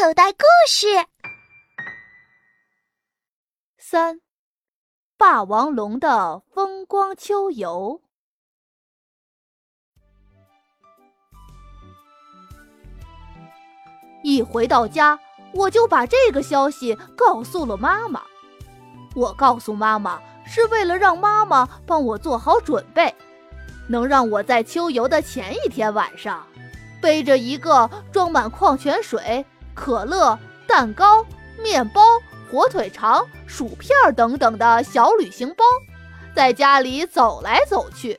口袋故事三：霸王龙的风光秋游。一回到家，我就把这个消息告诉了妈妈。我告诉妈妈，是为了让妈妈帮我做好准备，能让我在秋游的前一天晚上，背着一个装满矿泉水。可乐、蛋糕、面包、火腿肠、薯片等等的小旅行包，在家里走来走去，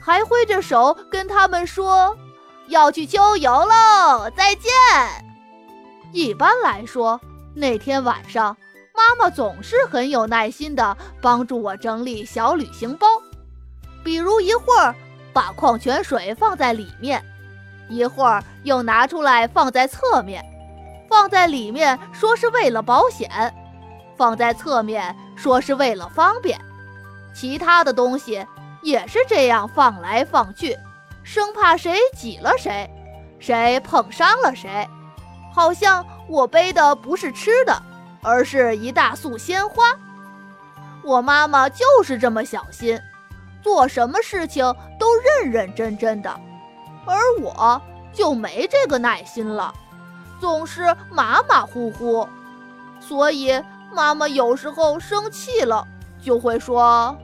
还挥着手跟他们说要去秋游喽，再见。一般来说，那天晚上，妈妈总是很有耐心地帮助我整理小旅行包，比如一会儿把矿泉水放在里面，一会儿又拿出来放在侧面。放在里面说是为了保险，放在侧面说是为了方便，其他的东西也是这样放来放去，生怕谁挤了谁，谁碰伤了谁。好像我背的不是吃的，而是一大束鲜花。我妈妈就是这么小心，做什么事情都认认真真的，而我就没这个耐心了。总是马马虎虎，所以妈妈有时候生气了，就会说：“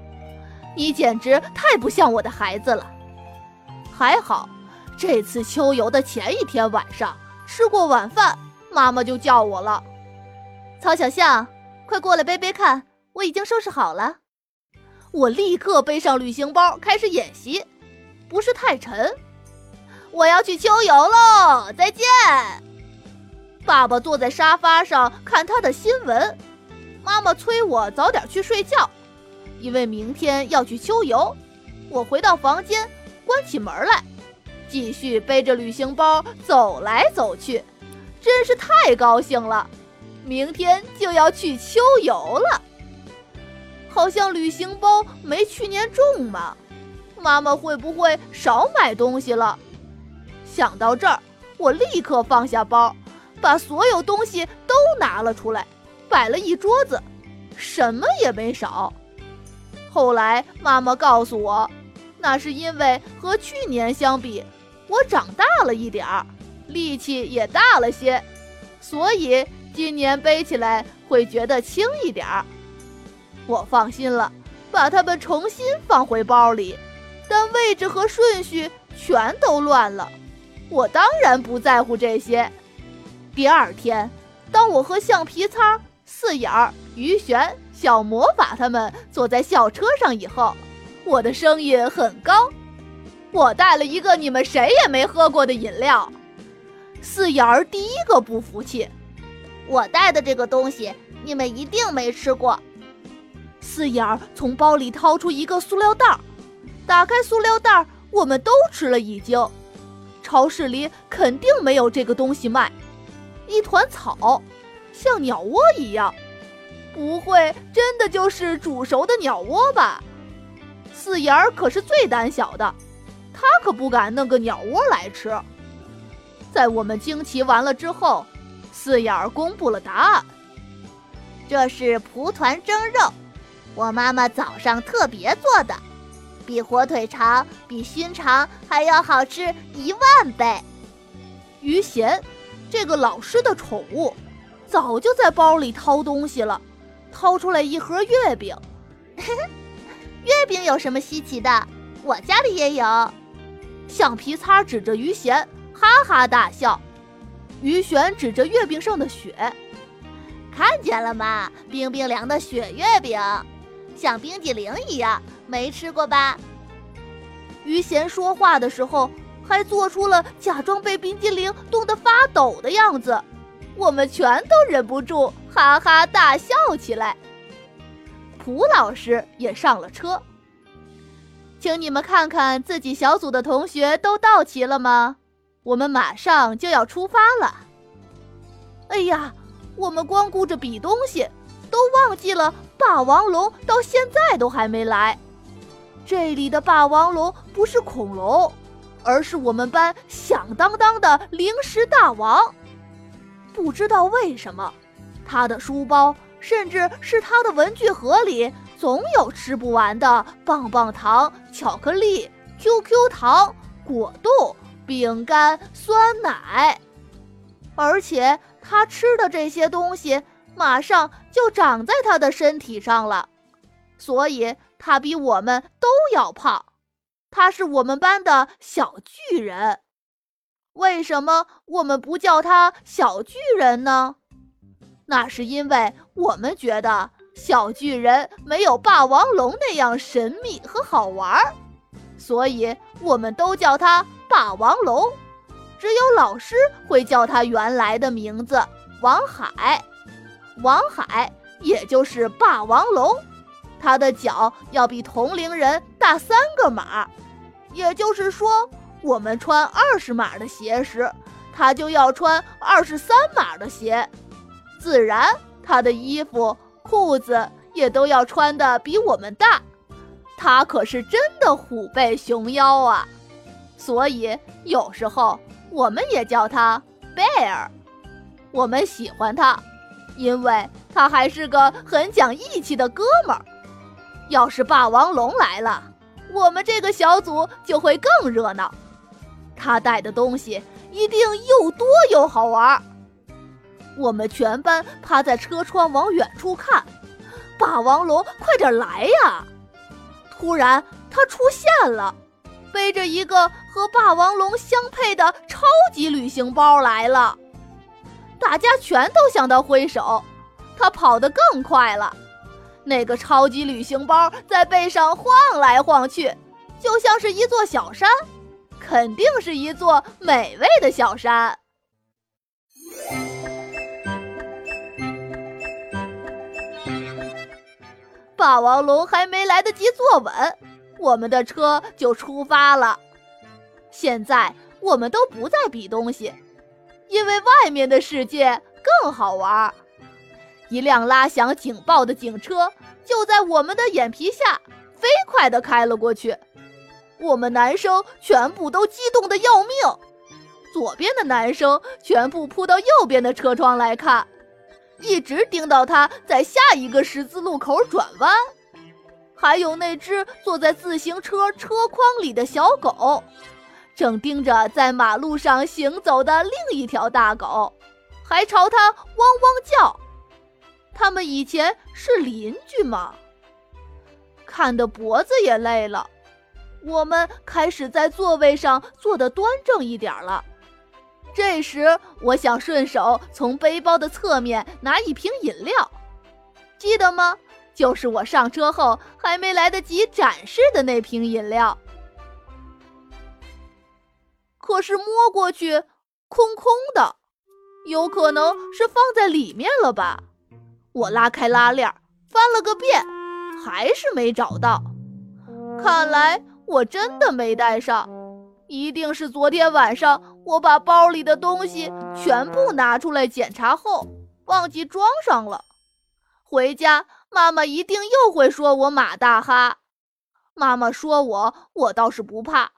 你简直太不像我的孩子了。”还好，这次秋游的前一天晚上吃过晚饭，妈妈就叫我了：“曹小象，快过来背背看，我已经收拾好了。”我立刻背上旅行包，开始演习，不是太沉。我要去秋游喽，再见。爸爸坐在沙发上看他的新闻，妈妈催我早点去睡觉，因为明天要去秋游。我回到房间，关起门来，继续背着旅行包走来走去，真是太高兴了！明天就要去秋游了，好像旅行包没去年重嘛，妈妈会不会少买东西了？想到这儿，我立刻放下包。把所有东西都拿了出来，摆了一桌子，什么也没少。后来妈妈告诉我，那是因为和去年相比，我长大了一点儿，力气也大了些，所以今年背起来会觉得轻一点儿。我放心了，把它们重新放回包里，但位置和顺序全都乱了。我当然不在乎这些。第二天，当我和橡皮擦、四眼儿、鱼璇、小魔法他们坐在校车上以后，我的声音很高。我带了一个你们谁也没喝过的饮料。四眼儿第一个不服气，我带的这个东西你们一定没吃过。四眼儿从包里掏出一个塑料袋，打开塑料袋，我们都吃了一惊。超市里肯定没有这个东西卖。一团草，像鸟窝一样，不会真的就是煮熟的鸟窝吧？四眼儿可是最胆小的，他可不敢弄个鸟窝来吃。在我们惊奇完了之后，四眼儿公布了答案：这是蒲团蒸肉，我妈妈早上特别做的，比火腿肠、比熏肠还要好吃一万倍。于贤。这个老师的宠物，早就在包里掏东西了，掏出来一盒月饼。月饼有什么稀奇的？我家里也有。橡皮擦指着于贤，哈哈大笑。于璇指着月饼上的雪，看见了吗？冰冰凉的雪月饼，像冰激凌一样，没吃过吧？于贤说话的时候。还做出了假装被冰激凌冻得发抖的样子，我们全都忍不住哈哈大笑起来。蒲老师也上了车，请你们看看自己小组的同学都到齐了吗？我们马上就要出发了。哎呀，我们光顾着比东西，都忘记了霸王龙到现在都还没来。这里的霸王龙不是恐龙。而是我们班响当当的零食大王。不知道为什么，他的书包，甚至是他的文具盒里，总有吃不完的棒棒糖、巧克力、QQ 糖、果冻、饼干、酸奶，而且他吃的这些东西马上就长在他的身体上了，所以他比我们都要胖。他是我们班的小巨人。为什么我们不叫他小巨人呢？那是因为我们觉得小巨人没有霸王龙那样神秘和好玩儿，所以我们都叫他霸王龙。只有老师会叫他原来的名字王海。王海也就是霸王龙，他的脚要比同龄人大三个码，也就是说。我们穿二十码的鞋时，他就要穿二十三码的鞋，自然他的衣服、裤子也都要穿的比我们大。他可是真的虎背熊腰啊！所以有时候我们也叫他 Bear。我们喜欢他，因为他还是个很讲义气的哥们儿。要是霸王龙来了，我们这个小组就会更热闹。他带的东西一定又多又好玩。我们全班趴在车窗往远处看，霸王龙快点来呀！突然，他出现了，背着一个和霸王龙相配的超级旅行包来了。大家全都向他挥手，他跑得更快了。那个超级旅行包在背上晃来晃去，就像是一座小山。肯定是一座美味的小山。霸王龙还没来得及坐稳，我们的车就出发了。现在我们都不再比东西，因为外面的世界更好玩。一辆拉响警报的警车就在我们的眼皮下飞快地开了过去。我们男生全部都激动的要命，左边的男生全部扑到右边的车窗来看，一直盯到他在下一个十字路口转弯。还有那只坐在自行车车筐里的小狗，正盯着在马路上行走的另一条大狗，还朝他汪汪叫。他们以前是邻居吗？看得脖子也累了。我们开始在座位上坐得端正一点了。这时，我想顺手从背包的侧面拿一瓶饮料，记得吗？就是我上车后还没来得及展示的那瓶饮料。可是摸过去，空空的，有可能是放在里面了吧？我拉开拉链，翻了个遍，还是没找到。看来。我真的没带上，一定是昨天晚上我把包里的东西全部拿出来检查后忘记装上了。回家妈妈一定又会说我马大哈。妈妈说我，我倒是不怕。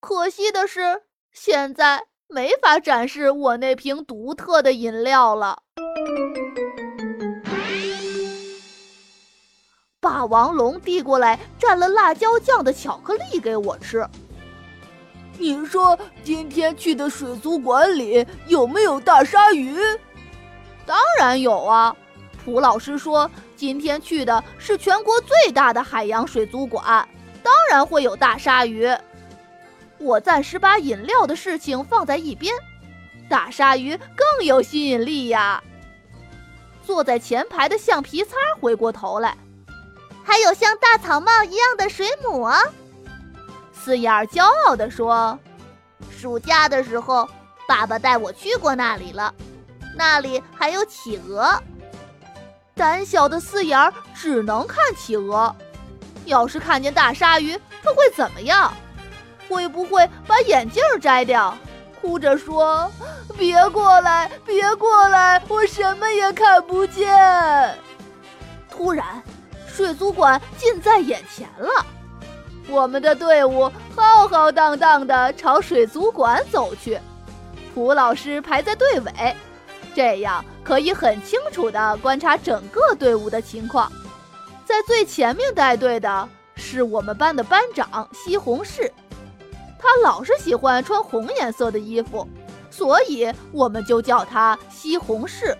可惜的是，现在没法展示我那瓶独特的饮料了。霸王龙递过来蘸了辣椒酱的巧克力给我吃。你说今天去的水族馆里有没有大鲨鱼？当然有啊！蒲老师说今天去的是全国最大的海洋水族馆，当然会有大鲨鱼。我暂时把饮料的事情放在一边，大鲨鱼更有吸引力呀。坐在前排的橡皮擦回过头来。还有像大草帽一样的水母啊！四眼儿骄傲地说：“暑假的时候，爸爸带我去过那里了，那里还有企鹅。”胆小的四眼儿只能看企鹅，要是看见大鲨鱼，他会怎么样？会不会把眼镜摘掉，哭着说：“别过来，别过来，我什么也看不见。”突然。水族馆近在眼前了，我们的队伍浩浩荡荡地朝水族馆走去。蒲老师排在队尾，这样可以很清楚地观察整个队伍的情况。在最前面带队的是我们班的班长西红柿，他老是喜欢穿红颜色的衣服，所以我们就叫他西红柿。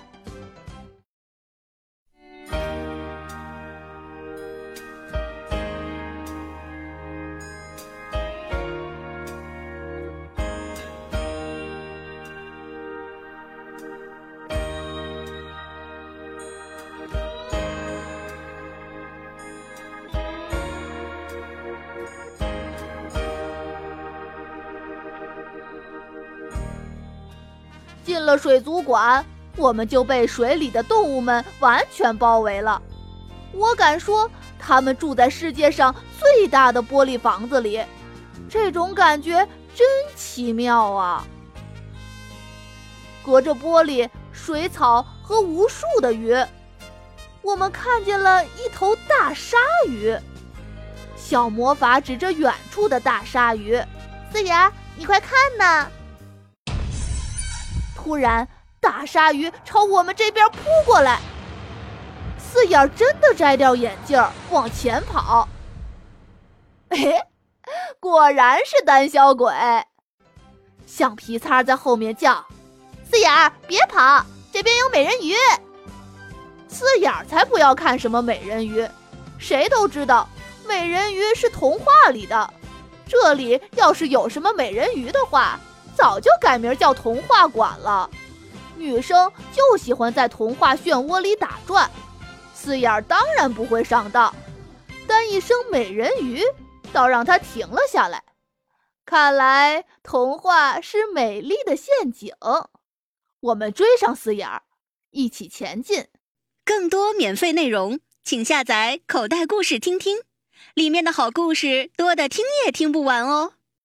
进了水族馆，我们就被水里的动物们完全包围了。我敢说，他们住在世界上最大的玻璃房子里，这种感觉真奇妙啊！隔着玻璃，水草和无数的鱼，我们看见了一头大鲨鱼。小魔法指着远处的大鲨鱼：“四眼，你快看呐！”突然，大鲨鱼朝我们这边扑过来。四眼真的摘掉眼镜往前跑。哎，果然是胆小鬼！橡皮擦在后面叫：“四眼别跑，这边有美人鱼。”四眼才不要看什么美人鱼，谁都知道美人鱼是童话里的。这里要是有什么美人鱼的话。早就改名叫童话馆了，女生就喜欢在童话漩涡里打转，四眼当然不会上当，但一声美人鱼倒让他停了下来。看来童话是美丽的陷阱，我们追上四眼，一起前进。更多免费内容，请下载口袋故事听听，里面的好故事多的听也听不完哦。